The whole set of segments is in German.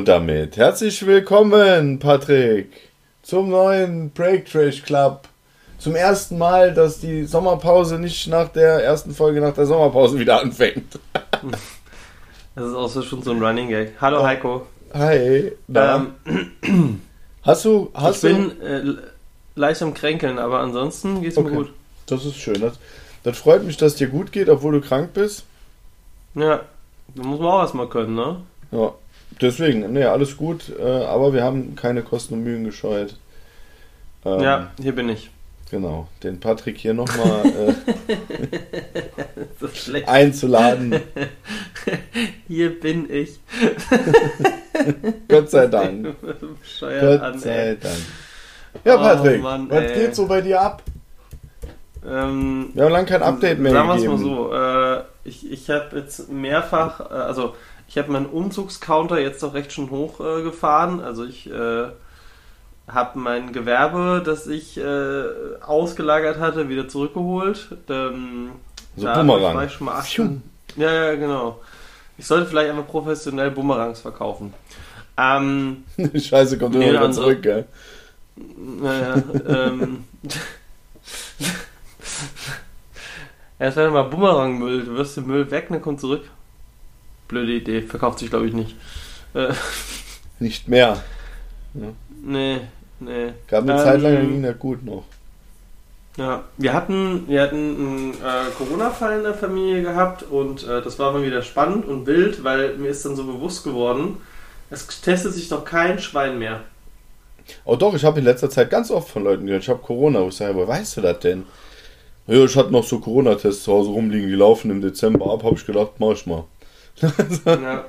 Und damit herzlich willkommen, Patrick, zum neuen Break Trash Club. Zum ersten Mal, dass die Sommerpause nicht nach der ersten Folge nach der Sommerpause wieder anfängt. das ist auch so schon so ein Running Gag. Hallo Heiko. Hi. Ähm, hast du. Hast ich bin äh, leicht am Kränkeln, aber ansonsten geht es okay. mir gut. Das ist schön. Das, das freut mich, dass dir gut geht, obwohl du krank bist. Ja, da muss man auch erstmal können, ne? Ja, deswegen, ne, alles gut, äh, aber wir haben keine Kosten und Mühen gescheut. Ähm, ja, hier bin ich. Genau, den Patrick hier nochmal äh, einzuladen. Hier bin ich. Gott sei Dank. Gott an, sei Dank. Ja, Patrick, oh, Mann, was geht so bei dir ab? Ähm, wir haben lange kein Update mehr sagen gegeben. Sagen wir es mal so, äh, ich, habe jetzt mehrfach, äh, also ich habe meinen Umzugscounter jetzt doch recht schon hochgefahren. Äh, also ich äh, habe mein Gewerbe, das ich äh, ausgelagert hatte, wieder zurückgeholt. Ähm, so da Bumerang. War ich schon mal achten. Ja, ja, genau. Ich sollte vielleicht einfach professionell Bumerangs verkaufen. Ähm, Scheiße, kommt immer wieder zurück, gell? Naja, ähm. Erst wenn mal Bumerangmüll, du wirst den Müll weg, dann kommt zurück. Blöde Idee, verkauft sich glaube ich nicht. Äh. Nicht mehr. Ja. Nee, nee. Gab eine ähm, Zeit lang, ging das gut noch. Ja, wir hatten, wir hatten einen äh, Corona-Fall in der Familie gehabt und äh, das war mal wieder spannend und wild, weil mir ist dann so bewusst geworden, es testet sich doch kein Schwein mehr. Oh doch, ich habe in letzter Zeit ganz oft von Leuten gehört, ich habe Corona. Ich sage, woher weißt du das denn? Ja, ich hatte noch so Corona-Tests zu Hause rumliegen, die laufen im Dezember ab, habe ich gedacht, mach ich mal. ja.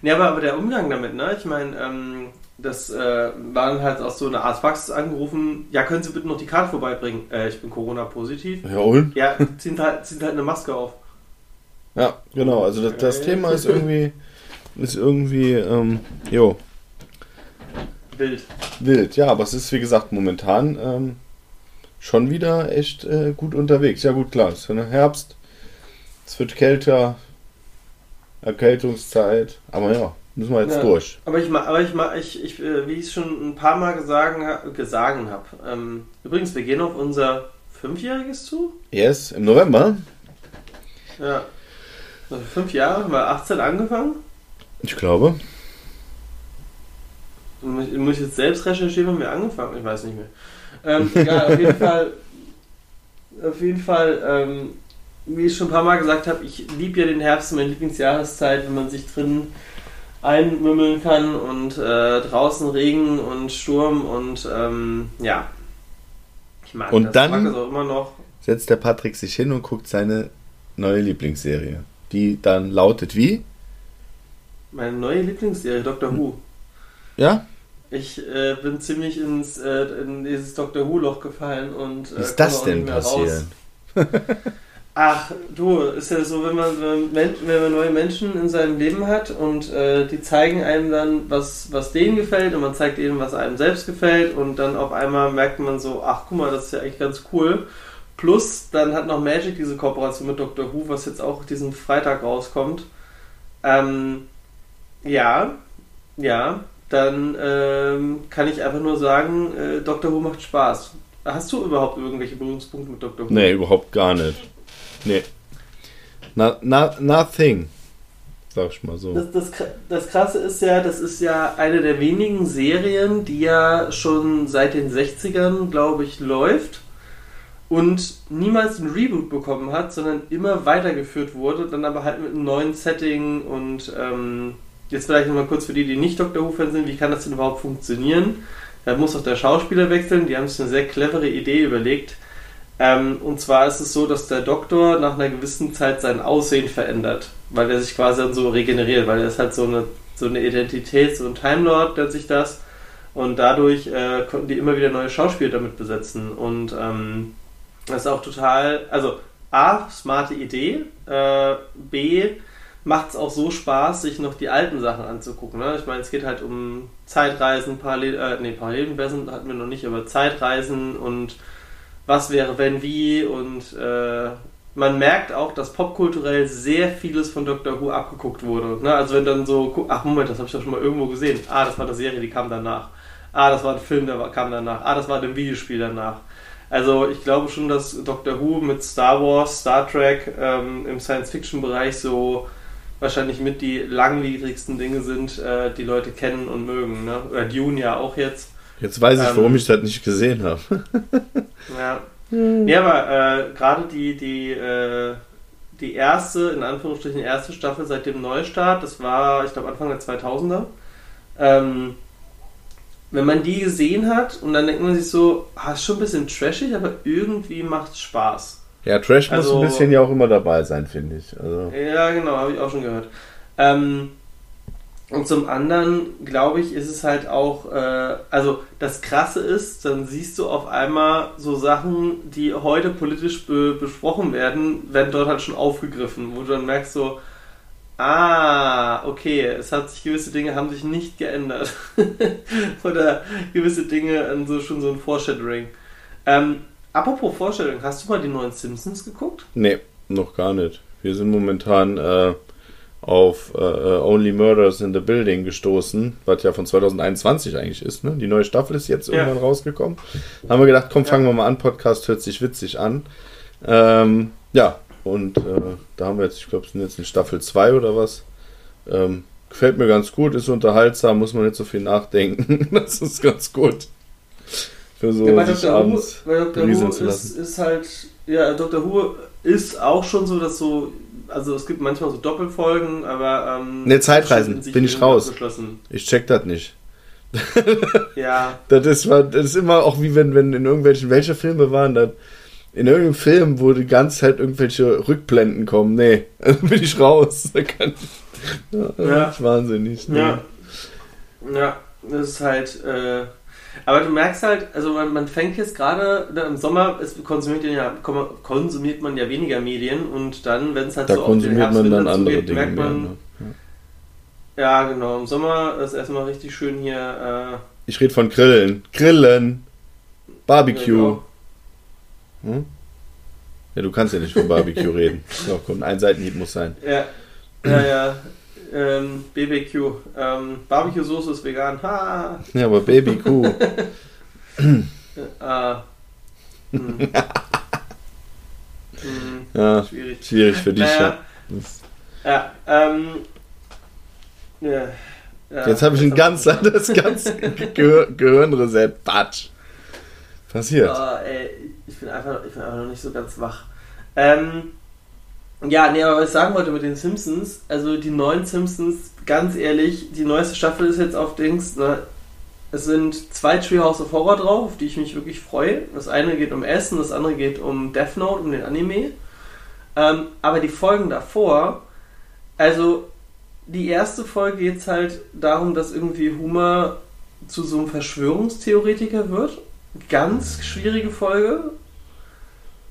ja, aber, aber der Umgang damit, ne? Ich meine, ähm, das äh, waren halt auch so eine Art Fax angerufen, ja, können Sie bitte noch die Karte vorbeibringen? Äh, ich bin Corona-positiv. Ja, und? Ja, ziehen halt, ziehen halt eine Maske auf. Ja, genau, also das, das Thema ist irgendwie, ist irgendwie, ähm, jo. Wild. Wild, ja, aber es ist wie gesagt momentan ähm, schon wieder echt äh, gut unterwegs. Ja gut, klar, es ist ja Herbst, es wird kälter, Erkältungszeit, aber ja, müssen wir jetzt ja, durch. Aber ich aber ich, ich, ich äh, wie ich es schon ein paar Mal gesagt, gesagt habe. Ähm, übrigens, wir gehen auf unser Fünfjähriges zu. Yes, im November. Ja. Also fünf Jahre, haben wir 18 angefangen? Ich glaube. Muss ich, muss ich jetzt selbst recherchieren, wann wir angefangen Ich weiß nicht mehr. Ähm, egal, auf jeden Fall, auf jeden Fall, ähm, wie ich schon ein paar Mal gesagt habe, ich liebe ja den Herbst, meine Lieblingsjahreszeit, wenn man sich drin einmümmeln kann und äh, draußen Regen und Sturm und ähm, ja. Ich mag und das. dann mag auch immer noch. setzt der Patrick sich hin und guckt seine neue Lieblingsserie, die dann lautet wie? Meine neue Lieblingsserie, Doctor Who. Ja? Ich äh, bin ziemlich ins, äh, in dieses Dr. Who-Loch gefallen und. Äh, Wie ist das denn passiert? Ach, du, ist ja so, wenn man, wenn man neue Menschen in seinem Leben hat und äh, die zeigen einem dann, was, was denen gefällt und man zeigt ihnen, was einem selbst gefällt und dann auf einmal merkt man so, ach guck mal, das ist ja eigentlich ganz cool. Plus, dann hat noch Magic diese Kooperation mit Dr. Who, was jetzt auch diesen Freitag rauskommt. Ähm, ja, ja, dann ähm, kann ich einfach nur sagen, äh, Dr. Who macht Spaß. Hast du überhaupt irgendwelche Berührungspunkte mit Dr. Who? Nee, überhaupt gar nicht. Nee. Na, na, nothing. Sag ich mal so. Das, das, das Krasse ist ja, das ist ja eine der wenigen Serien, die ja schon seit den 60ern, glaube ich, läuft und niemals ein Reboot bekommen hat, sondern immer weitergeführt wurde, dann aber halt mit einem neuen Setting und ähm, Jetzt vielleicht nochmal kurz für die, die nicht Dr. Who-Fan sind, wie kann das denn überhaupt funktionieren? Da muss auch der Schauspieler wechseln, die haben sich eine sehr clevere Idee überlegt. Ähm, und zwar ist es so, dass der Doktor nach einer gewissen Zeit sein Aussehen verändert, weil er sich quasi dann so regeneriert, weil er ist halt so eine, so eine Identität, so ein Time Lord nennt sich das. Und dadurch äh, konnten die immer wieder neue Schauspieler damit besetzen. Und ähm, das ist auch total, also A, smarte Idee, äh, B, macht es auch so Spaß, sich noch die alten Sachen anzugucken. Ne? Ich meine, es geht halt um Zeitreisen, Parallel, äh, nee, Paralleluniversen hatten wir noch nicht, aber Zeitreisen und was wäre, wenn, wie und äh, man merkt auch, dass popkulturell sehr vieles von Doctor Who abgeguckt wurde. Ne? Also wenn dann so, ach Moment, das habe ich doch schon mal irgendwo gesehen. Ah, das war eine Serie, die kam danach. Ah, das war ein Film, der kam danach. Ah, das war ein Videospiel danach. Also ich glaube schon, dass Doctor Who mit Star Wars, Star Trek ähm, im Science-Fiction-Bereich so wahrscheinlich mit die langwierigsten Dinge sind, äh, die Leute kennen und mögen. Ne? Oder Dune ja auch jetzt. Jetzt weiß ich, warum ähm, ich das nicht gesehen habe. ja. Ja, aber äh, gerade die, die, äh, die erste, in Anführungsstrichen erste Staffel seit dem Neustart, das war, ich glaube, Anfang der 2000er. Ähm, wenn man die gesehen hat und dann denkt man sich so, ah, ist schon ein bisschen trashig, aber irgendwie macht es Spaß. Ja, Trash also, muss ein bisschen ja auch immer dabei sein, finde ich. Also. Ja, genau, habe ich auch schon gehört. Ähm, und zum anderen, glaube ich, ist es halt auch, äh, also das Krasse ist, dann siehst du auf einmal so Sachen, die heute politisch be besprochen werden, werden dort halt schon aufgegriffen, wo du dann merkst so, ah, okay, es hat sich gewisse Dinge haben sich nicht geändert. Oder gewisse Dinge so schon so ein Foreshadowing. Ähm, apropos Foreshadowing, hast du mal die neuen Simpsons geguckt? Nee, noch gar nicht. Wir sind momentan äh, auf äh, Only Murders in the Building gestoßen, was ja von 2021 eigentlich ist. Ne? Die neue Staffel ist jetzt irgendwann ja. rausgekommen. Haben wir gedacht, komm, fangen ja. wir mal an. Podcast hört sich witzig an. Ähm, ja, und äh, da haben wir jetzt, ich glaube, es sind jetzt in Staffel 2 oder was. Ähm, gefällt mir ganz gut, ist unterhaltsam, muss man nicht so viel nachdenken. das ist ganz gut. Für so ja, bei Dr. Who, bei Dr. Who ist, ist halt, ja, Dr. Who ist auch schon so, dass so also es gibt manchmal so Doppelfolgen, aber. Ähm, ne, Zeitreisen, bin ich raus. Ich check das nicht. ja. Das ist, das ist immer auch wie wenn, wenn in irgendwelchen, welche Filme waren das? In irgendeinem Film, wo die ganze Zeit irgendwelche Rückblenden kommen. Nee, also bin ich raus. Da kann, ja, ja. wahnsinnig. Nee. Ja. Ja, das ist halt. Äh, aber du merkst halt, also man, man fängt jetzt gerade im Sommer, es konsumiert, ja, konsumiert man ja weniger Medien und dann, wenn es halt da so auf den Herbst man dann andere geht, Dinge merkt man. Mehr, ne? ja. genau. Im Sommer ist erstmal richtig schön hier. Äh, ich rede von Grillen. Grillen. Barbecue. Genau. Hm? Ja, du kannst ja nicht von Barbecue reden. Doch, komm, ein Seitenhieb muss sein. Ja, ja, ja ähm, BBQ. Ähm, Barbecue-Soße ist vegan. Ha! Ja, aber Babykuh. ah. Hm. hm. Ja, schwierig. schwierig für dich. Naja, ja, ähm, ja, ja, Jetzt habe ich ein ganz das ganze Gehir Gehirnreset. Batsch. Passiert. Oh, ey, ich bin, einfach, ich bin einfach noch nicht so ganz wach. Ähm, ja, nee, aber was ich sagen wollte mit den Simpsons, also die neuen Simpsons, ganz ehrlich, die neueste Staffel ist jetzt auf Dings, ne? Es sind zwei Treehouse of Horror drauf, auf die ich mich wirklich freue. Das eine geht um Essen, das andere geht um Death Note, um den Anime. Ähm, aber die Folgen davor, also die erste Folge geht es halt darum, dass irgendwie Humor zu so einem Verschwörungstheoretiker wird. Ganz schwierige Folge.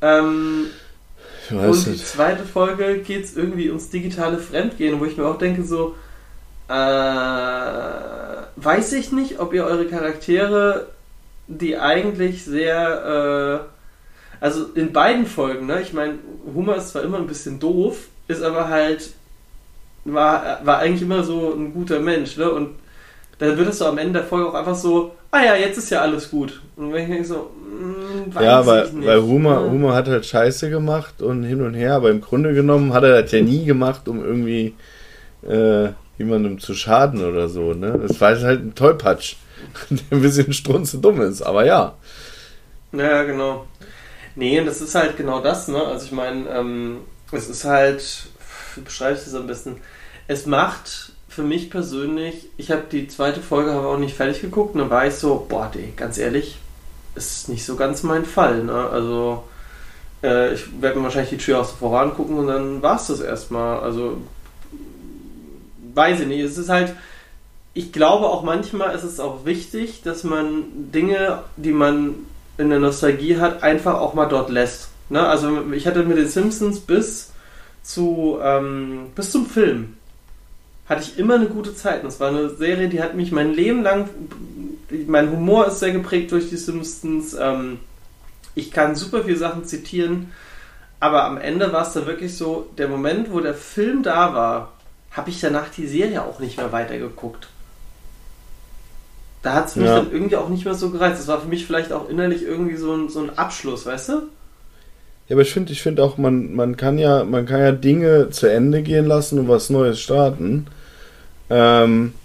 Ähm, und die zweite Folge geht es irgendwie ums digitale Fremdgehen, wo ich mir auch denke, so, äh, weiß ich nicht, ob ihr eure Charaktere, die eigentlich sehr, äh, also in beiden Folgen, ne, ich meine, Humor ist zwar immer ein bisschen doof, ist aber halt, war, war eigentlich immer so ein guter Mensch, ne, und dann wird es so am Ende der Folge auch einfach so, ah ja, jetzt ist ja alles gut. Und wenn ich denke so, mh, Ja, weil, weil Humor, Humor hat halt Scheiße gemacht und hin und her, aber im Grunde genommen hat er das ja nie gemacht, um irgendwie äh, jemandem zu schaden oder so. Ne? Das war halt ein Tollpatsch, der ein bisschen strunze dumm ist, aber ja. Ja, genau. Nee, und das ist halt genau das, ne? Also ich meine, ähm, es ist halt, wie beschreibe ich das am besten? Es macht für mich persönlich, ich habe die zweite Folge aber auch nicht fertig geguckt und dann war ich so, boah, ey, ganz ehrlich, ist nicht so ganz mein Fall. Ne? Also äh, ich werde mir wahrscheinlich die Tür aus voran gucken und dann war es das erstmal. Also weiß ich nicht. Es ist halt, ich glaube auch manchmal ist es auch wichtig, dass man Dinge, die man in der Nostalgie hat, einfach auch mal dort lässt. Ne? Also ich hatte mit den Simpsons bis zu ähm, bis zum Film hatte ich immer eine gute Zeit. Und es war eine Serie, die hat mich mein Leben lang, mein Humor ist sehr geprägt durch die Simpsons. Ähm, ich kann super viele Sachen zitieren, Aber am Ende war es dann wirklich so, der Moment, wo der Film da war, habe ich danach die Serie auch nicht mehr weitergeguckt. Da hat es mich Ja. dann irgendwie auch nicht mehr so gereizt. Das war für mich vielleicht auch innerlich irgendwie so ein, so ein Abschluss, weißt du? Ja, aber ich finde, ich finde auch, man, man kann ja, man kann ja Dinge zu Ende gehen lassen und was Neues starten. Ähm,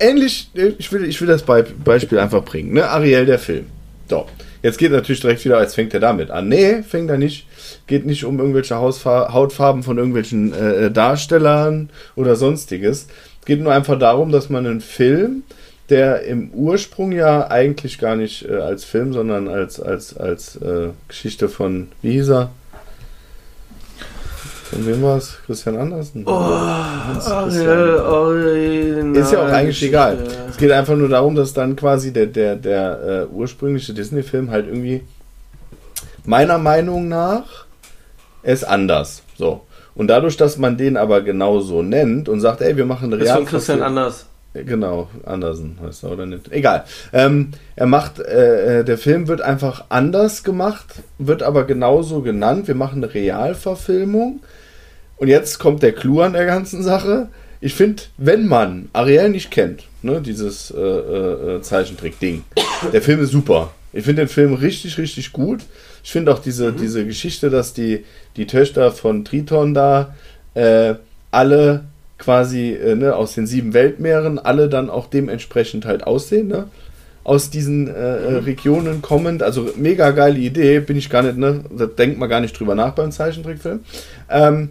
ähnlich, ich will, ich will das Be Beispiel einfach bringen, ne? Ariel, der Film. So. Jetzt geht natürlich direkt wieder, jetzt fängt er damit an. Nee, fängt er nicht. Geht nicht um irgendwelche Hausfa Hautfarben von irgendwelchen äh, Darstellern oder sonstiges. Geht nur einfach darum, dass man einen Film, der im Ursprung ja eigentlich gar nicht äh, als Film, sondern als, als, als äh, Geschichte von, wie hieß er? Von wem war es? Christian Andersen? Hans Christian. Ist ja auch eigentlich egal. Es geht einfach nur darum, dass dann quasi der, der, der äh, ursprüngliche Disney-Film halt irgendwie meiner Meinung nach ist anders. So. Und dadurch, dass man den aber genau so nennt und sagt, ey, wir machen eine Das ist von Christian Anders. Genau, Andersen heißt er oder nicht. Egal. Ähm, er macht, äh, äh, der Film wird einfach anders gemacht, wird aber genauso genannt. Wir machen eine Realverfilmung. Und jetzt kommt der Clou an der ganzen Sache. Ich finde, wenn man Ariel nicht kennt, ne, dieses äh, äh, äh, Zeichentrick-Ding, der Film ist super. Ich finde den Film richtig, richtig gut. Ich finde auch diese, diese Geschichte, dass die, die Töchter von Triton da äh, alle quasi äh, ne, aus den sieben Weltmeeren, alle dann auch dementsprechend halt aussehen, ne? Aus diesen äh, äh, Regionen kommend, also mega geile Idee, bin ich gar nicht, ne? Da denkt man gar nicht drüber nach beim Zeichentrickfilm. Ähm,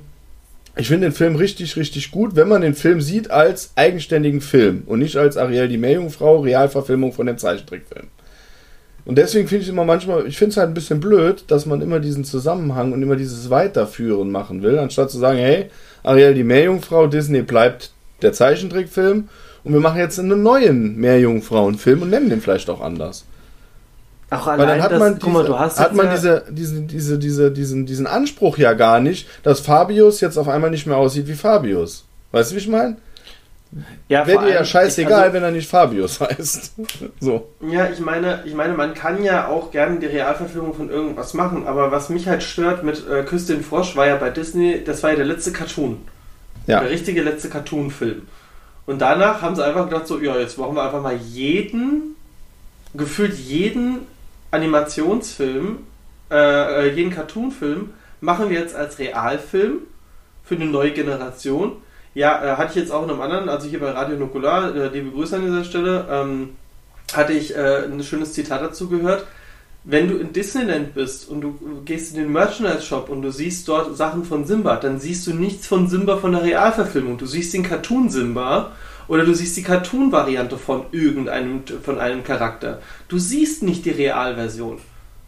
ich finde den Film richtig, richtig gut, wenn man den Film sieht als eigenständigen Film und nicht als Ariel die Meerjungfrau, Realverfilmung von dem Zeichentrickfilm. Und deswegen finde ich immer manchmal, ich finde es halt ein bisschen blöd, dass man immer diesen Zusammenhang und immer dieses Weiterführen machen will, anstatt zu sagen, hey, Ariel die Meerjungfrau, Disney bleibt der Zeichentrickfilm und wir machen jetzt einen neuen Meerjungfrauenfilm und nennen den vielleicht auch anders. Auch Weil allein dann hat das, man, guck mal, diese, du hast hat man ja, diese, diese, diese, diese, diesen, diesen Anspruch ja gar nicht, dass Fabius jetzt auf einmal nicht mehr aussieht wie Fabius. Weißt du, wie ich meine? Ja, Wäre dir ja scheißegal, also, wenn er nicht Fabius heißt. so. Ja, ich meine, ich meine, man kann ja auch gerne die Realverfilmung von irgendwas machen, aber was mich halt stört mit äh, Küste den Frosch war ja bei Disney, das war ja der letzte Cartoon. Ja. Der richtige letzte Cartoon-Film. Und danach haben sie einfach gedacht, so, ja, jetzt machen wir einfach mal jeden, gefühlt jeden Animationsfilm, äh, äh, jeden Cartoon-Film, machen wir jetzt als Realfilm für eine neue Generation. Ja, äh, hatte ich jetzt auch in einem anderen, also hier bei Radio Nukular, äh, liebe Grüße an dieser Stelle, ähm, hatte ich äh, ein schönes Zitat dazu gehört. Wenn du in Disneyland bist und du gehst in den Merchandise-Shop und du siehst dort Sachen von Simba, dann siehst du nichts von Simba von der Realverfilmung. Du siehst den Cartoon Simba oder du siehst die Cartoon-Variante von irgendeinem von einem Charakter. Du siehst nicht die Realversion,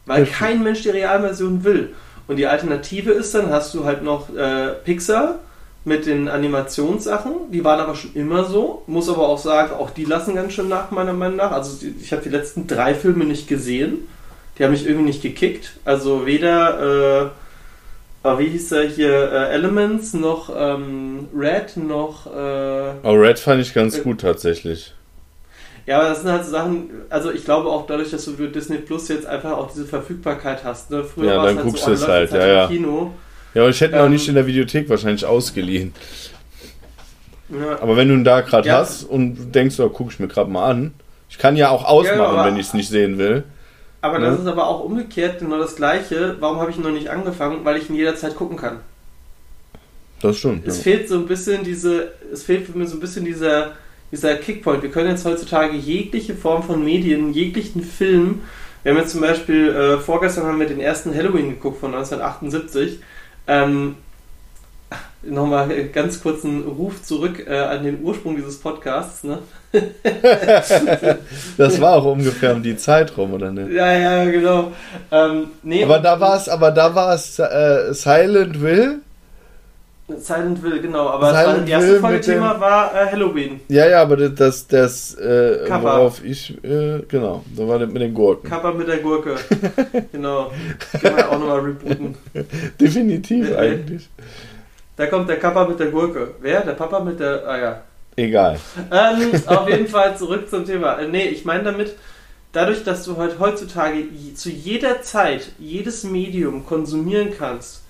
weil Richtig. kein Mensch die Realversion will. Und die Alternative ist dann, hast du halt noch äh, Pixar mit den Animationssachen, die waren aber schon immer so. Muss aber auch sagen, auch die lassen ganz schön nach, meiner Meinung nach. Also ich habe die letzten drei Filme nicht gesehen. Die haben mich irgendwie nicht gekickt. Also weder, äh, äh, wie hieß er hier, äh, Elements, noch ähm, Red, noch... Äh, Aber Red fand ich Äh, ganz gut tatsächlich. ja, aber das sind halt so Sachen, also ich glaube auch dadurch, dass du für Disney Plus jetzt einfach auch diese Verfügbarkeit hast. Ne? Früher Ja, war es dann halt guckst so, du es halt, jetzt ja, im ja. Kino. Ja, aber ich hätte ihn auch Ähm, nicht in der Videothek wahrscheinlich ausgeliehen. Ja. Aber wenn du ihn da gerade Ja. hast und denkst, oh, guck ich mir gerade mal an. Ich kann ja auch ausmachen, aber- wenn ich es nicht sehen will. Aber Ne? das ist aber auch umgekehrt genau das Gleiche. Warum habe ich ihn noch nicht angefangen? Weil ich ihn jederzeit gucken kann. Das stimmt. Es Ja. fehlt so ein bisschen diese, es fehlt für mich so ein bisschen dieser, dieser Kickpoint. Wir können jetzt heutzutage jegliche Form von Medien, jeglichen Film. Wir haben jetzt zum Beispiel, äh, vorgestern haben wir den ersten Halloween geguckt von 1978. Ähm, Nochmal ganz kurzen Ruf zurück äh, an den Ursprung dieses Podcasts. Ne? Das war auch ungefähr um die Zeit rum, oder nicht? Ja, ja, genau. Ähm, nee, Aber da war es, aber da war es äh, Silent Will. Silent Will, genau. Aber Silent das, erste Folgethema war äh, Halloween. Ja, ja, aber das, das, äh, Cover. worauf ich, äh, genau, da war das mit den Gurken. Kappa mit der Gurke. genau. Können wir auch nochmal rebooten. Definitiv eigentlich. Da kommt der Kappa mit der Gurke. Wer? Der Papa mit der. Ah ja. Egal. Ähm, auf jeden Fall zurück zum Thema. Äh, nee, ich meine damit, dadurch, dass du halt heutzutage zu jeder Zeit jedes Medium konsumieren kannst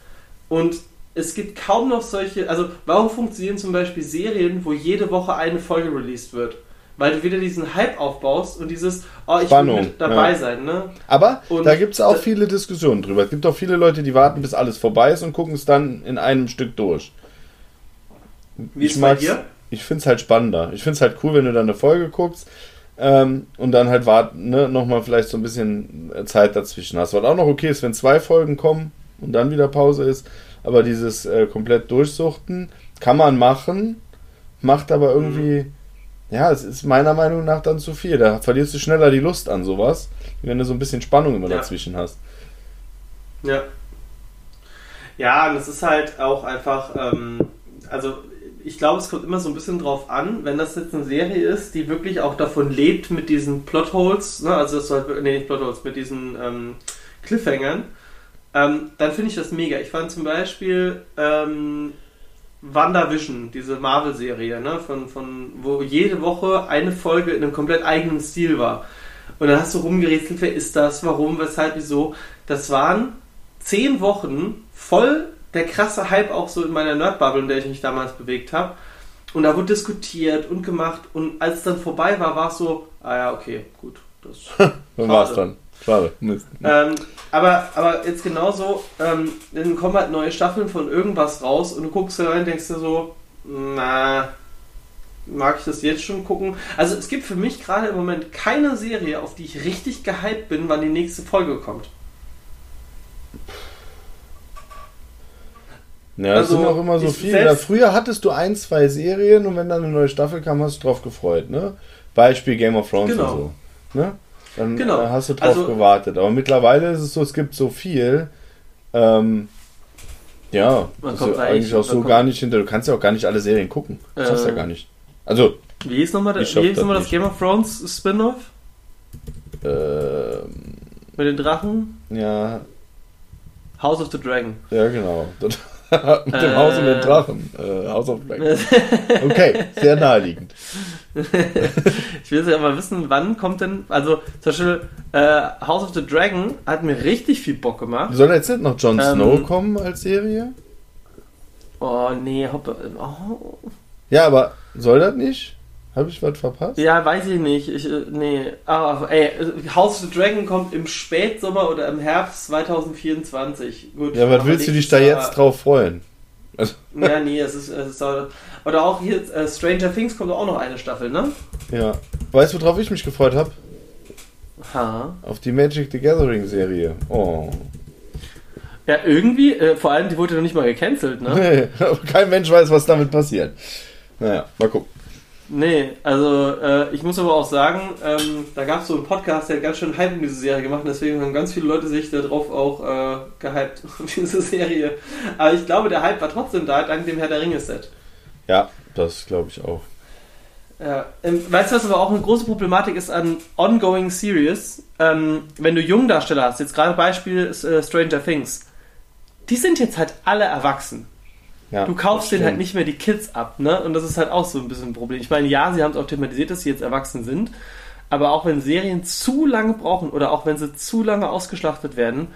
und es gibt kaum noch solche, also warum funktionieren zum Beispiel Serien, wo jede Woche eine Folge released wird? Weil du wieder diesen Hype aufbaust und dieses, oh, ich Spannung, will mit dabei ja. sein, ne? Aber Und da gibt es auch viele Diskussionen drüber. Es gibt auch viele Leute, die warten, bis alles vorbei ist und gucken es dann in einem Stück durch. Wie Ich ist bei mag's- dir? Ich finde es halt spannender. Ich finde es halt cool, wenn du dann eine Folge guckst ähm, und dann halt warten, ne, nochmal vielleicht so ein bisschen Zeit dazwischen hast. Was auch noch okay ist, wenn zwei Folgen kommen und dann wieder Pause ist. Aber dieses äh, komplett Durchsuchten kann man machen, macht aber irgendwie, ja, es ist meiner Meinung nach dann zu viel. Da verlierst du schneller die Lust an sowas, wenn du so ein bisschen Spannung immer Ja. dazwischen hast. Ja. Ja, und es ist halt auch einfach, ähm, also ich glaube, es kommt immer so ein bisschen drauf an, wenn das jetzt eine Serie ist, die wirklich auch davon lebt mit diesen Plotholes, ne? also das soll halt, nee, nicht Plotholes, mit diesen ähm, Cliffhangern, ähm, dann finde ich das mega. Ich fand zum Beispiel ähm, WandaVision, diese Marvel-Serie, ne? von, von, wo jede Woche eine Folge in einem komplett eigenen Stil war. Und dann hast du rumgerätselt, wer ist das, warum, weshalb, wieso. Das waren zehn Wochen voll der krasse Hype auch so in meiner Nerdbubble, in der ich mich damals bewegt habe. Und da wurde diskutiert und gemacht. Und als es dann vorbei war, war es so, ah ja, okay, gut. Das war's Schade. dann. Schade. Ähm, aber, aber jetzt genauso, ähm, dann kommen halt neue Staffeln von irgendwas raus und du guckst da rein und denkst dir so, na, mag ich das jetzt schon gucken? Also es gibt für mich gerade im Moment keine Serie, auf die ich richtig gehypt bin, wann die nächste Folge kommt. Ja, es Also, sind auch immer so viele. Früher hattest du ein, zwei Serien und wenn dann eine neue Staffel kam, hast du drauf gefreut, ne? Beispiel Game of Thrones Genau. und so. Ne? Dann Genau. äh, hast du drauf Also- gewartet. Aber mittlerweile ist es so, es gibt so viel. Ähm, ja, Man kommt da eigentlich auch so gar nicht hinter. Du kannst ja auch gar nicht alle Serien gucken. Das Äh, schaffst du ja gar nicht. Also, Wie hieß nochmal das, wie hieß das noch das. Game of Thrones Spin-off? ähm, Mit den Drachen? ja, House of the Dragon. ja, genau. Mit dem Haus und den Äh. Drachen. Äh, House of Dragon. Okay, sehr naheliegend. ich will jetzt ja mal wissen, wann kommt denn, also zum Beispiel äh, House of the Dragon hat mir richtig viel Bock gemacht. Soll jetzt nicht noch Jon Ähm, Snow kommen als Serie? Oh nee, hopp, oh, Ja, aber soll das nicht? Habe ich was verpasst? ja, weiß ich nicht. Ich, äh, nee, ah, ey, House of the Dragon kommt im Spätsommer oder im Herbst 2024. Gut. Ja, was aber willst du dich da jetzt drauf freuen? Ja, nee, es ist, es ist oder auch hier äh, Stranger Things kommt auch noch eine Staffel, ne? Ja. Weißt du, worauf ich mich gefreut habe? Ha. Auf die Magic the Gathering Serie. Oh. Ja, irgendwie, äh, vor allem, die wurde noch nicht mal gecancelt, ne? Nee, kein Mensch weiß, was damit passiert. Naja, mal gucken. Nee, also äh, ich muss aber auch sagen, ähm, da gab es so einen Podcast, der hat ganz schön Hype um diese Serie gemacht, deswegen haben ganz viele Leute sich darauf auch äh, gehypt, diese Serie. Aber ich glaube, der Hype war trotzdem da, dank dem Herr der Ringe-Set. Ja, das glaube ich auch. Ja, ähm, weißt du, was aber auch eine große Problematik ist an ongoing Series? Ähm, wenn du Jungdarsteller hast, jetzt gerade Beispiel ist, äh, Stranger Things, die sind jetzt halt alle erwachsen. Ja, Du kaufst denen halt nicht mehr die Kids ab, ne? Und das ist halt auch so ein bisschen ein Problem. Ich meine, ja, sie haben es auch thematisiert, dass sie jetzt erwachsen sind, aber auch wenn Serien zu lange brauchen oder auch wenn sie zu lange ausgeschlachtet werden,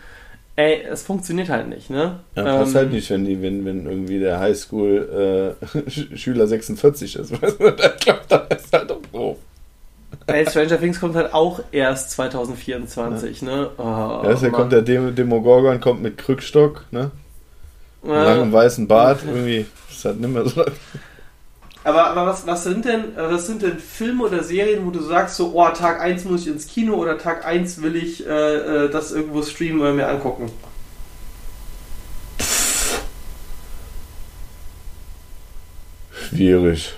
ey, es funktioniert halt nicht, ne? Ja, passt Ähm, halt nicht, wenn, die, wenn, wenn irgendwie der Highschool-Schüler 46 ist. Weißt du? Ich glaube, da ist halt auch doof. Ey, Stranger Things kommt halt auch erst 2024, ne? Oh, Ja, Mann. kommt der Dem Demogorgon kommt mit Krückstock, ne? Ja. Langem weißen Bart, irgendwie. Ist halt nicht mehr so. Aber, aber was, was sind denn, äh, was sind denn Filme oder Serien, wo du sagst, so, oh, Tag 1 muss ich ins Kino oder Tag 1 will ich äh, äh, das irgendwo streamen oder mir angucken? Schwierig.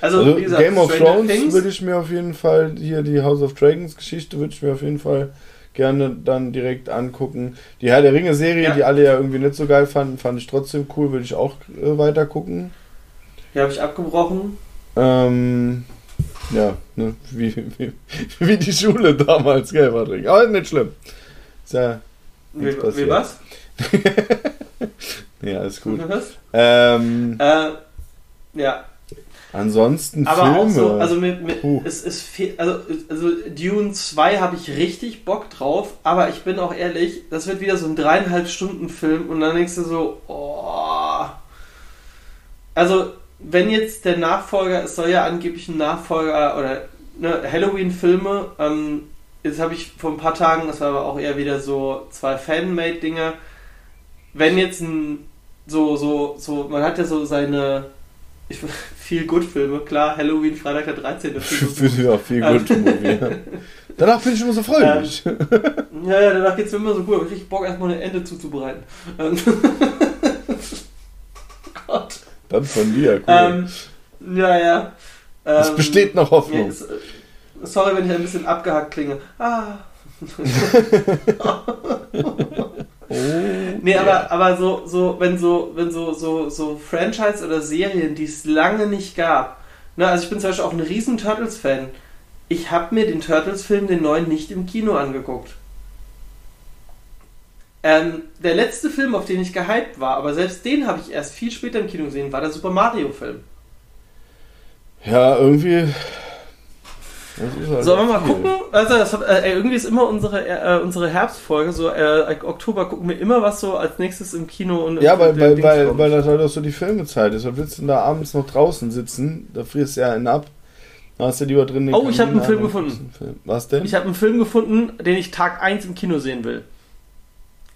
Also, Also wie gesagt, Game of Stranger Thrones würde ich mir auf jeden Fall, hier die House of Dragons Geschichte würde ich mir auf jeden Fall gerne dann direkt angucken. Die Herr der Ringe Serie, Ja. die alle ja irgendwie nicht so geil fanden, fand ich trotzdem cool, würde ich auch äh, weiter gucken. Die habe ich abgebrochen. Ähm, ja, ne, wie, wie, wie die Schule damals, gell, Patrick? Aber nicht schlimm. Ist ja, Wie, wie was? ja, ist gut. Was? Ähm, Äh, ja. Ansonsten Aber Filme. auch so, also mit, mit es, es fehlt, also, also Dune 2 habe ich richtig Bock drauf, aber ich bin auch ehrlich, das wird wieder so ein dreieinhalb Stunden Film und dann denkst du so, oh. Also, wenn jetzt der Nachfolger, es soll ja angeblich ein Nachfolger oder ne, Halloween-Filme, ähm, jetzt habe ich vor ein paar Tagen, das war aber auch eher wieder so zwei Fanmade-Dinger, wenn jetzt ein, so, so, so, man hat ja so seine, ich, viel Good-Filme, klar, Halloween, Freitag der 13. viel Für sie auch viel Ähm. gut Movie. ja. Danach bin ich immer so fröhlich. Ja, ja, danach geht's mir immer so gut, aber ich richtig Bock, erstmal eine Ente zuzubereiten. Ähm, Gott. Dann von dir, cool. Ähm, ja, ja. es Ähm, besteht noch ja, Hoffnung. es- sorry, wenn ich ein bisschen abgehackt klinge. Ah. Oh, Nee, ja. aber, aber so, so, wenn so, wenn so, so, so Franchise oder Serien, die es lange nicht gab. Ne, also ich bin zum Beispiel auch ein riesen Turtles-Fan. Ich habe mir den Turtles-Film, den neuen, nicht im Kino angeguckt. Ähm, der letzte Film, auf den ich gehypt war, aber selbst den habe ich erst viel später im Kino gesehen, war der Super Mario-Film. Ja, irgendwie. halt Sollen wir mal gucken? Also das, hat- äh, irgendwie ist immer unsere, äh, unsere Herbstfolge, so äh, Oktober gucken wir immer, was so als nächstes im Kino und Ja, weil, weil, Dings weil, kommt. weil das halt auch so die Filmezeit ist. Was willst du denn da abends noch draußen sitzen? Da frierst du ja einen ab. Da hast du lieber drin den Oh, ich hab Kamin einen Film gefunden. Film. Was denn? Ich habe einen Film gefunden, den ich Tag 1 im Kino sehen will.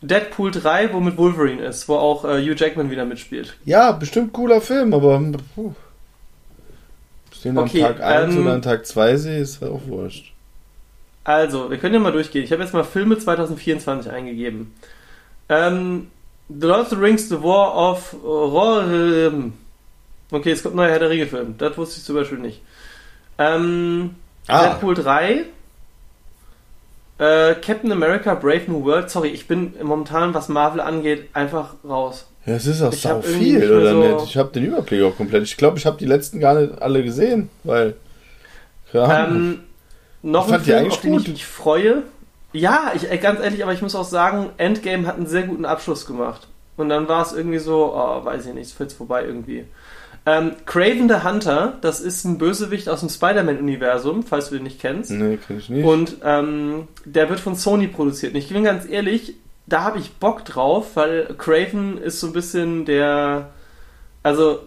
Deadpool 3, wo mit Wolverine ist, wo auch äh, Hugh Jackman wieder mitspielt. Ja, bestimmt cooler Film, aber puh. Ich den Okay, am Tag 1 ähm, oder an Tag 2 sehe, ist halt auch wurscht. Also, wir können ja mal durchgehen. Ich habe jetzt mal Filme 2024 eingegeben. Ähm, The Lord of the Rings, The War of Rohirrim. Okay, es kommt ein neuer Herr der Ringe-Film. Das wusste ich zum Beispiel nicht. Ähm, Ah. Deadpool 3. Äh, Captain America, Brave New World. Sorry, ich bin momentan, was Marvel angeht, einfach raus. Ja, es ist auch Ich sau nicht viel, mehr oder so- nicht? Ich habe den Überblick auch komplett. Ich glaube, ich habe die letzten gar nicht alle gesehen, weil. Ja, Ähm, noch Ich ein Film, auf den ich mich freue. Ja, ich, äh, ganz ehrlich, aber ich muss auch sagen, Endgame hat einen sehr guten Abschluss gemacht. Und dann war es irgendwie so, oh, weiß ich nicht, es führt vorbei irgendwie. Ähm, Craven the Hunter, das ist ein Bösewicht aus dem Spider-Man-Universum, falls du den nicht kennst. nee, kenn ich nicht. Und ähm, der wird von Sony produziert. Und ich bin ganz ehrlich, da habe ich Bock drauf, weil Craven ist so ein bisschen der, also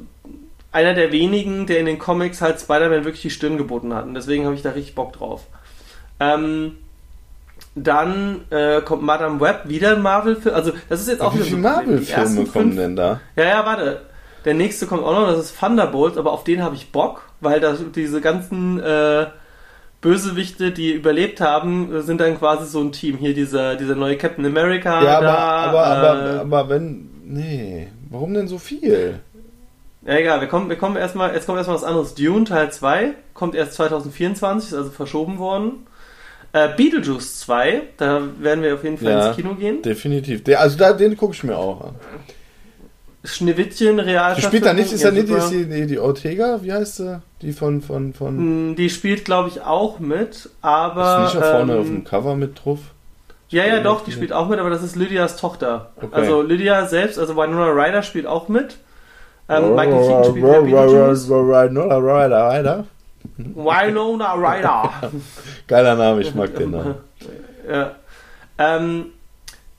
einer der wenigen, der in den Comics halt Spider-Man wirklich die Stirn geboten hat. Und deswegen habe ich da richtig Bock drauf. Ähm, dann äh, kommt Madame Web, wieder ein Marvel-Film. Also das ist jetzt auch Wie wieder viele so- Marvel-Filme kommen denn da? ja, ja, warte. Der nächste kommt auch noch, das ist Thunderbolt, aber auf den habe ich Bock, weil da diese ganzen äh, Bösewichte, die überlebt haben, sind dann quasi so ein Team. Hier dieser, dieser neue Captain America. Ja, aber, da, aber, äh, aber, aber wenn. Nee, warum denn so viel? Ja, egal, wir kommen, wir kommen erstmal, jetzt kommt erstmal was anderes. Dune Teil 2 kommt erst 2024, ist also verschoben worden. Äh, Beetlejuice 2, da werden wir auf jeden Fall Ja. ins Kino gehen. Definitiv. Der, also da, den gucke ich mir auch an. Schneewittchen, Real. Die spielt da nicht, ist ja nicht ist die, die, die Ortega, wie heißt sie? Die von, von, von. Hm, Die spielt, glaube ich, auch mit, aber. ist nicht da vorne ähm, auf dem Cover mit drauf? Ja, ja, doch, die spielt auch mit, aber das ist Lydias Tochter. Okay. Also Lydia selbst, also Winona Ryder spielt auch mit. Ähm, Michael Keaton spielt ja Beetlejuice. Rider, Rider, Rider. Winona Ryder. Geiler Name, ich mag den Namen. ja. ähm,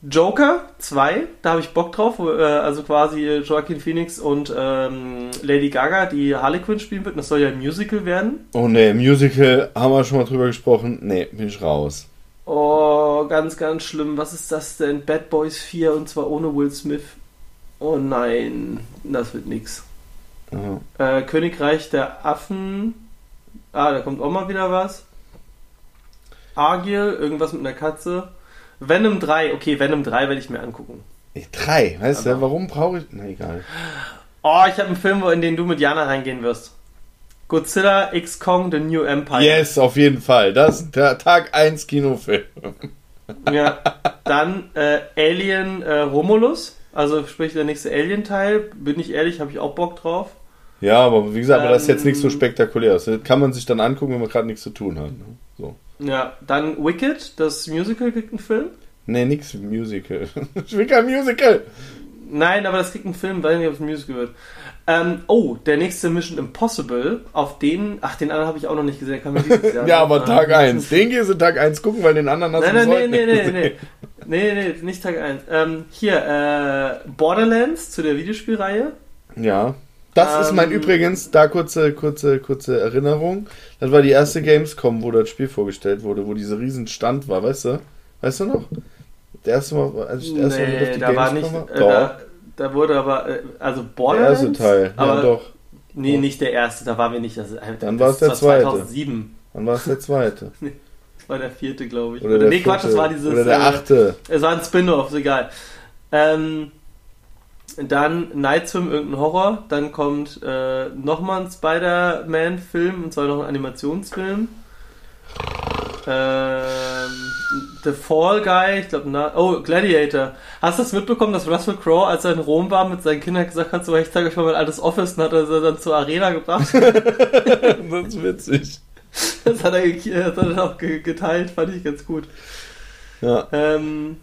Joker 2, da habe ich Bock drauf, äh, also quasi Joaquin Phoenix und ähm, Lady Gaga, die Harley Quinn spielen wird. Das soll ja ein Musical werden. Oh ne, Musical, haben wir schon mal drüber gesprochen. Nee, bin ich raus. Oh, ganz, ganz schlimm. Was ist das denn? Bad Boys 4 und zwar ohne Will Smith. Oh nein, das wird nix. Aha. Äh, Königreich der Affen. Ah, da kommt auch mal wieder was. Argil, irgendwas mit einer Katze. Venom 3, okay, Venom 3 werde ich mir angucken. Ey, Drei, weißt du, warum brauche ich. Na egal. Oh, ich habe einen Film, wo- in den du mit Jana reingehen wirst. Godzilla X Kong The New Empire. Yes, auf jeden Fall. Das ist der Tag 1 Kinofilm. Ja. Dann äh, Alien äh, Romulus, also sprich der nächste Alien-Teil. Bin ich ehrlich, habe ich auch Bock drauf. Ja, aber wie gesagt, aber das ist jetzt Ähm, nichts so spektakuläres. Das kann man sich dann angucken, wenn man gerade nichts zu tun hat. Ne? So. Ja, dann Wicked, das Musical kriegt einen Film. Nee, nix Musical. ich will kein Musical. Nein, aber das kriegt einen Film, weiß nicht, ob es ein Musical wird. Ähm, oh, der nächste Mission Impossible, auf den, ach, den anderen habe ich auch noch nicht gesehen, kann man dieses Jahr. Ja, aber Tag mindestens- 1. Den gehst du Tag 1 gucken, weil den anderen hast Nein, du nein, bis nee, heute nee, nicht nee, nee. Nicht Tag 1. Ähm, hier, äh, Borderlands zu der Videospielreihe. Ja. Das ist mein Ähm, übrigens, da kurze, kurze, kurze Erinnerung. Das war die erste Gamescom, wo das Spiel vorgestellt wurde, wo dieser riesen Stand war, weißt du? Weißt du noch? Der erste Mal, als ich das erste Mal auf die da war nicht, Gamescom äh, da, da wurde aber, äh, also der Borderlands. erste Teil. aber ja, doch. Nee, nicht der erste, da waren wir nicht. Das, Dann das war es der zweite. 2007. Dann war es der zweite. War der vierte, glaube ich. Oder der nee, Quatsch, vierte. war dieses. Oder der äh, achte. Es war ein Spin-off, egal. Ähm, dann Night Swim, irgendein Horror. Dann kommt äh, nochmal ein Spider-Man-Film, und zwar noch ein Animationsfilm. Ähm, The Fall Guy, ich glaube, oh, Gladiator. Hast du das mitbekommen, dass Russell Crowe, als er in Rom war, mit seinen Kindern gesagt hat, so, ich zeige euch mal mein altes Office, und hat er sie dann zur Arena gebracht? das ist witzig. das hat er, ge- hat er auch ge geteilt, fand ich ganz gut. Ja. Ähm,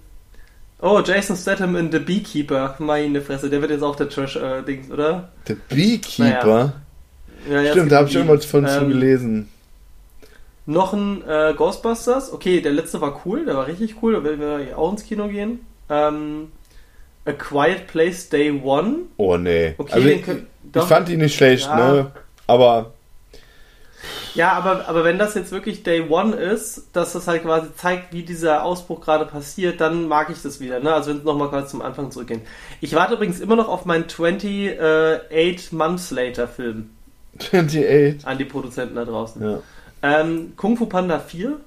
oh, Jason Statham in The Beekeeper. Meine Fresse, der wird jetzt auch der Trash-Dings, oder? Der Beekeeper. Ja, ja, Stimmt, da habe ich irgendwas von zu Ähm, gelesen. Noch ein äh, Ghostbusters. Okay, der letzte war cool, der war richtig cool, da werden wir auch ins Kino gehen. Ähm, A Quiet Place Day One. Oh nee. Okay, also ich, ich fand ihn nicht schlecht, Ja. ne? Aber Ja, aber, aber wenn das jetzt wirklich Day One ist, dass das halt quasi zeigt, wie dieser Ausbruch gerade passiert, dann mag ich das wieder. Ne? Also wenn es nochmal quasi zum Anfang zurückgehen. Ich warte übrigens immer noch auf meinen 28 Months Later Film 28. an die Produzenten da draußen. Ja. Ähm, Kung Fu Panda 4.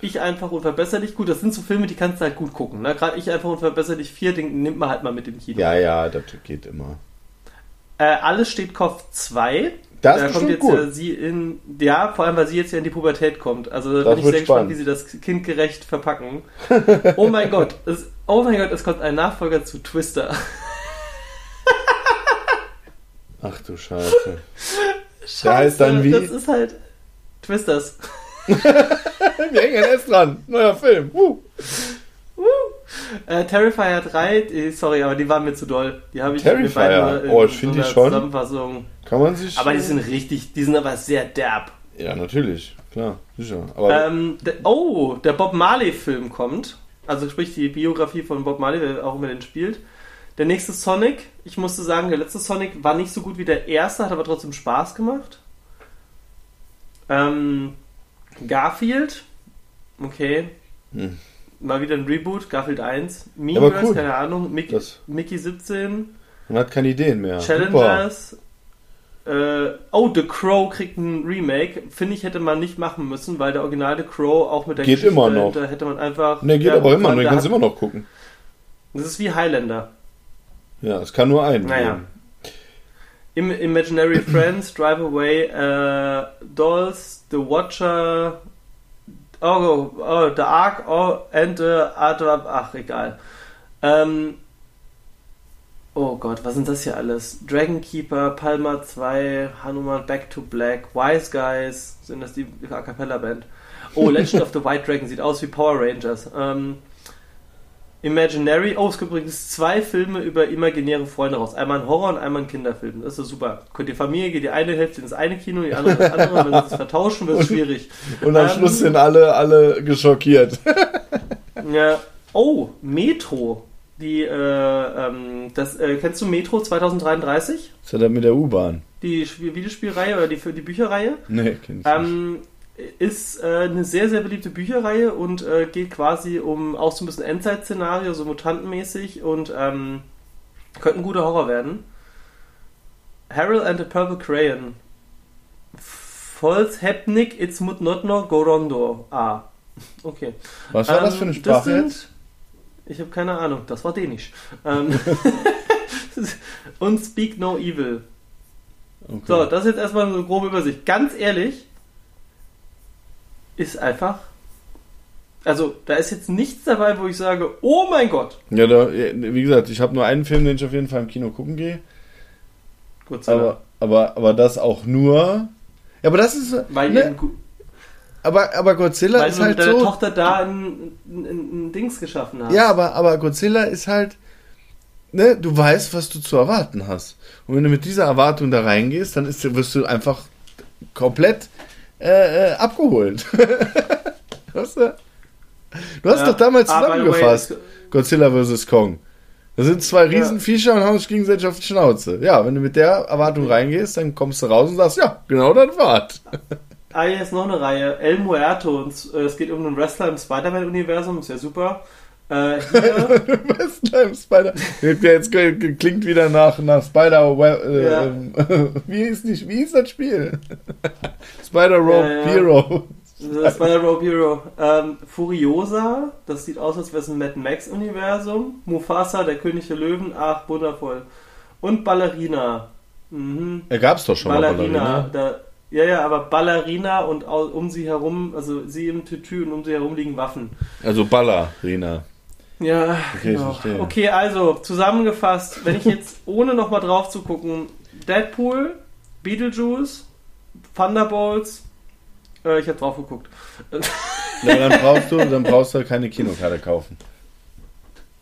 Ich einfach unverbesserlich. Gut, das sind so Filme, die kannst du halt gut gucken. Ne? Gerade ich einfach unverbesserlich 4, den nimmt man halt mal mit im Kino. ja, ja, das geht immer. Äh, alles steht Kopf 2. Das da kommt jetzt gut. ja sie in, ja, vor allem, weil sie jetzt ja in die Pubertät kommt. Also da bin ich sehr gespannt, spannend. wie sie das kindgerecht verpacken. oh mein Gott, es, oh mein Gott, es kommt ein Nachfolger zu Twister. Ach du Scheiße. Der heißt dann wie? Das ist halt Twisters. Wir hängen erst dran. Neuer Film. Uh. Äh, Terrifier 3, die, sorry, aber die waren mir zu doll. Die habe ich Terrifier? in Oh, ich find so die schon. Zusammenfassung. Kann man sich. Aber die sind richtig, die sind aber sehr derb. Ja, natürlich. Klar, sicher. Aber Ähm, der, oh, der Bob Marley-Film kommt. Also sprich die Biografie von Bob Marley, wer auch immer den spielt. Der nächste Sonic, ich musste sagen, der letzte Sonic war nicht so gut wie der erste, hat aber trotzdem Spaß gemacht. Ähm, Garfield, okay. Hm. Mal wieder ein Reboot, Garfield 1. aber Mean cool. keine Ahnung. Mickey, Das- Mickey 17. man hat keine Ideen mehr. Challengers. Äh, oh, The Crow kriegt ein Remake. Finde ich, hätte man nicht machen müssen, weil der Original The Crow auch mit der Geht immer noch. dahinter hätte man einfach. Ne, geht Ja, aber immer noch. Den kannst du immer noch gucken. Das ist wie Highlander. Ja, es kann nur einen Naja. geben. Im Imaginary Friends, Drive Away, äh, Dolls, The Watcher, oh, oh, The Ark, oh, and the of, ach, egal. Ähm, oh Gott, was sind das hier alles? Dragon Keeper, Palma 2, Hanuman Back to Black, Wise Guys, sind das die A Cappella Band? Oh, Legend of the White Dragon sieht aus wie Power Rangers. Ähm, Imaginary, oh, es gibt übrigens zwei Filme über imaginäre Freunde raus. Einmal ein Horror und einmal ein Kinderfilm. Das ist super. Könnt die Familie geht die eine Hälfte ins eine Kino, die andere ins andere. Wenn sie es vertauschen, wird es schwierig. Und am Ähm, Schluss sind alle, alle geschockiert. Ja. Oh, Metro. Die, äh, ähm, das, äh, kennst du Metro 2033? Was hat er mit der U-Bahn? Die Spiel Videospielreihe oder die, die Bücherreihe? Nee, kenn ich nicht. Ähm, ist äh, eine sehr, sehr beliebte Bücherreihe und äh, geht quasi um auch so ein bisschen Endzeit-Szenario, so mutantenmäßig und ähm, könnte ein guter Horror werden. Harold and the Purple Crayon. Falls Hepnik, it's mut not no gorondo. Ah, okay. Was war das Ähm, für eine Sprache sind- jetzt? Ich habe keine Ahnung, das war Dänisch. Ähm, und Speak No Evil. Okay. So, das ist jetzt erstmal so eine grobe Übersicht. Ganz ehrlich, ist einfach. Also, da ist jetzt nichts dabei, wo ich sage, oh mein Gott. Ja, da, wie gesagt, ich habe nur einen Film, den ich auf jeden Fall im Kino gucken gehe. Gut, aber, Aber, aber, das auch nur. Ja, aber das ist. weil, ne, aber, aber Godzilla weil ist halt deiner so. Tochter da ein, ein, ein, Dings geschaffen hast. Ja, aber, aber Godzilla ist halt. ne, du weißt, was du zu erwarten hast. Und wenn du mit dieser Erwartung da reingehst, dann ist, wirst du einfach komplett äh, äh, abgeholt. weißt du? Du hast Ja. doch damals Ah, way, zusammengefasst. es- Godzilla vs. Kong. Da sind zwei Riesenviecher und haben sich gegenseitig auf die Schnauze. Ja, wenn du mit der Erwartung reingehst, dann kommst du raus und sagst, ja, genau das war's. Ah, hier ist noch eine Reihe. El Muerto. Und, äh, es geht um einen Wrestler im Spider-Man-Universum. Ist ja super. Äh, im Spider. Der jetzt klingt wieder nach, nach Spider. Äh, Ja. ähm, wie, ist nicht, wie ist das Spiel? Spider Rope Ja, ja. Hero. das Spider-Rope Hero. Ähm, Furiosa. Das sieht aus, als wäre es ein Mad Max-Universum. Mufasa, der König der Löwen. Ach, wundervoll. Und Ballerina. Mhm. Er gab's doch schon Ballerina. mal Ballerina. Da, ja, ja, aber Ballerina und um sie herum, also sie im Tütü und um sie herum liegen Waffen. Also Ballerina. Ja, Okay, genau. Okay, also zusammengefasst, wenn ich jetzt ohne nochmal drauf zu gucken, Deadpool, Beetlejuice, Thunderbolts, äh, ich habe drauf geguckt. Ja, dann brauchst du, dann brauchst du keine Kinokarte kaufen.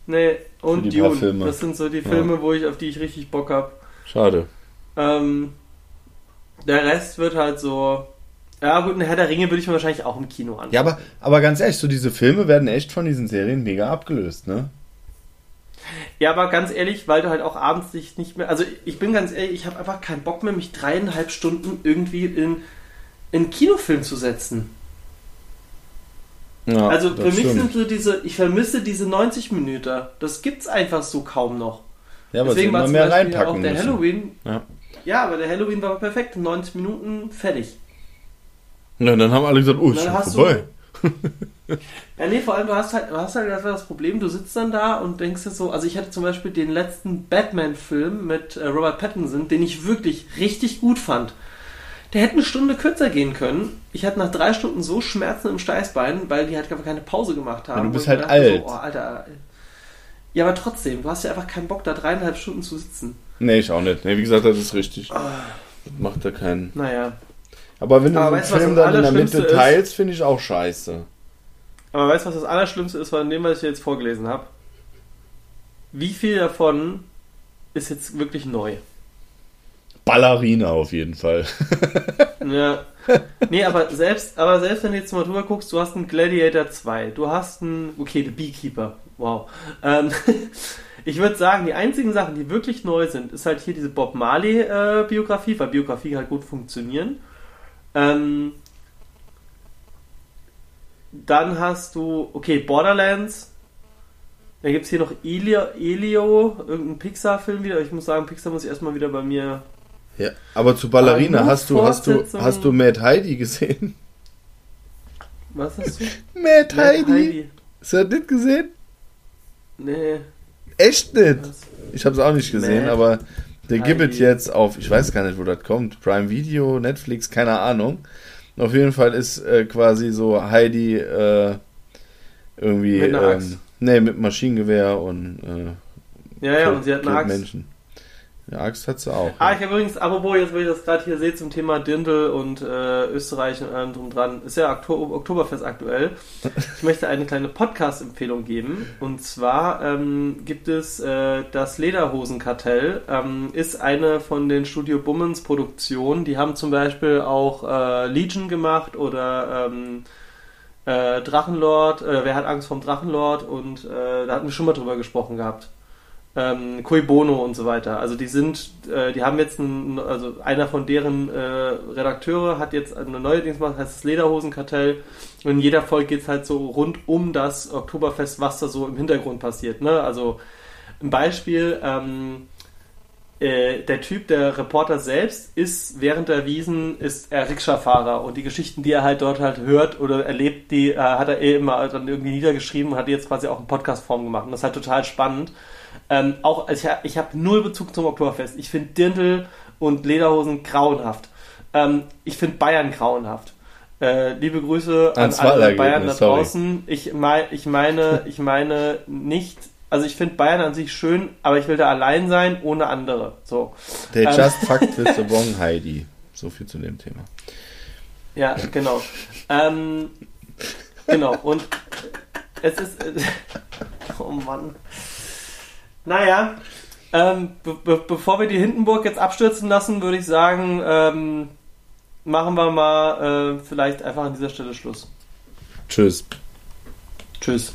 nee, und die Dune. Filme. Das sind so die Filme, wo ich, auf die ich richtig Bock habe. Schade. Ähm, der Rest wird halt so. Ja, gut, ein Herr der Ringe würde ich mir wahrscheinlich auch im Kino anschauen. Ja, aber, aber ganz ehrlich, so diese Filme werden echt von diesen Serien mega abgelöst, ne? Ja, aber ganz ehrlich, weil du halt auch abends dich nicht mehr. Also ich bin ganz ehrlich, ich habe einfach keinen Bock mehr, mich dreieinhalb Stunden irgendwie in, in einen Kinofilm zu setzen. Ja, also für mich stimmt. sind so diese, ich vermisse diese 90 Minuten. Das gibt's einfach so kaum noch. Ja, aber Deswegen war mehr Beispiel reinpacken auch der müssen. Halloween. Ja. Ja, aber der Halloween war perfekt. 90 Minuten, fertig. Ja, dann haben alle gesagt, oh, ist schon vorbei. Ja, nee, vor allem, du hast halt, du hast halt einfach das Problem, du sitzt dann da und denkst dir so, also ich hatte zum Beispiel den letzten Batman-Film mit äh, Robert Pattinson, den ich wirklich richtig gut fand. Der hätte eine Stunde kürzer gehen können. Ich hatte nach drei Stunden so Schmerzen im Steißbein, weil die halt einfach keine Pause gemacht haben. Ja, du bist halt alt. So, oh, Alter. Ja, aber trotzdem, du hast ja einfach keinen Bock, da dreieinhalb Stunden zu sitzen. Nee, ich auch nicht. Nee, wie gesagt, das ist richtig. Ah. Das macht da keinen. Naja. Aber wenn du Aber den weißt Film dann in der Mitte teilst, finde ich auch scheiße. Aber weißt du, was das Allerschlimmste ist von dem, was ich dir jetzt vorgelesen habe? Wie viel davon ist jetzt wirklich neu? Ballerina auf jeden Fall. Ja. Nee, aber selbst, aber selbst wenn du jetzt mal drüber guckst, du hast einen Gladiator 2, du hast einen, okay, The Beekeeper, wow. Ähm, ich würde sagen, die einzigen Sachen, die wirklich neu sind, ist halt hier diese Bob Marley äh, Biografie, weil Biografie halt gut funktionieren. Ähm, dann hast du, okay, Borderlands. Dann gibt es hier noch Elio, Elio irgendein Pixar-Film wieder. Ich muss sagen, Pixar muss ich erstmal wieder bei mir Ja, aber zu Ballerina nur hast du, hast du, hast du Mad Heidi gesehen? Was hast du? Mad, Mad Heidi? Hast du das nicht gesehen? Nee. Echt nicht. Was? Ich habe es auch nicht gesehen, Mad aber der gibt es jetzt auf, ich weiß gar nicht, wo das kommt, Prime Video, Netflix, keine Ahnung. Auf jeden Fall ist äh, quasi so Heidi äh, irgendwie, Mit einer Axt. ähm, nee, mit Maschinengewehr und äh, Ja, ja, und sie hat eine Axt. Menschen. Ja, Axt hat sie auch. Ah, ja. ich habe übrigens, apropos, jetzt wo ich das gerade hier sehe zum Thema Dirndl und äh, Österreich und allem drum dran, ist ja Okto Oktoberfest aktuell. Ich möchte eine kleine Podcast-Empfehlung geben. Und zwar ähm, gibt es äh, das Lederhosenkartell, ähm, ist eine von den Studio Bummens Produktionen. Die haben zum Beispiel auch äh, Legion gemacht oder ähm, äh, Drachenlord, äh, Wer hat Angst vom Drachenlord? Und äh, da hatten wir schon mal drüber gesprochen gehabt ähm, Cui Bono und so weiter. Also die sind, äh, die haben jetzt, ein, also einer von deren äh, Redakteure hat jetzt eine neue Dings gemacht, heißt das Lederhosenkartell. Und in jeder Folge geht es halt so rund um das Oktoberfest, was da so im Hintergrund passiert. Ne? Also ein Beispiel, ähm, äh, der Typ, der Reporter selbst, ist während der Wiesen ist er Rikscha-Fahrer und die Geschichten, die er halt dort halt hört oder erlebt, die äh, hat er eh immer dann irgendwie niedergeschrieben und hat jetzt quasi auch in Podcast-Form gemacht. Und das ist halt total spannend. Ähm, auch, also ich, ich habe null Bezug zum Oktoberfest. Ich finde Dirndl und Lederhosen grauenhaft. Ähm, ich finde Bayern grauenhaft. Äh, liebe Grüße an alle Bayern da draußen. Ich, mei ich meine, ich meine nicht, also ich finde Bayern an sich schön, aber ich will da allein sein, ohne andere. So. Der ähm. Just Fucked with the Wrong Heidi. So viel zu dem Thema. Ja, genau. ähm, genau, und es ist. Oh Mann. Naja, ähm, be be bevor wir die Hindenburg jetzt abstürzen lassen, würde ich sagen, ähm, machen wir mal äh, vielleicht einfach an dieser Stelle Schluss. Tschüss. Tschüss.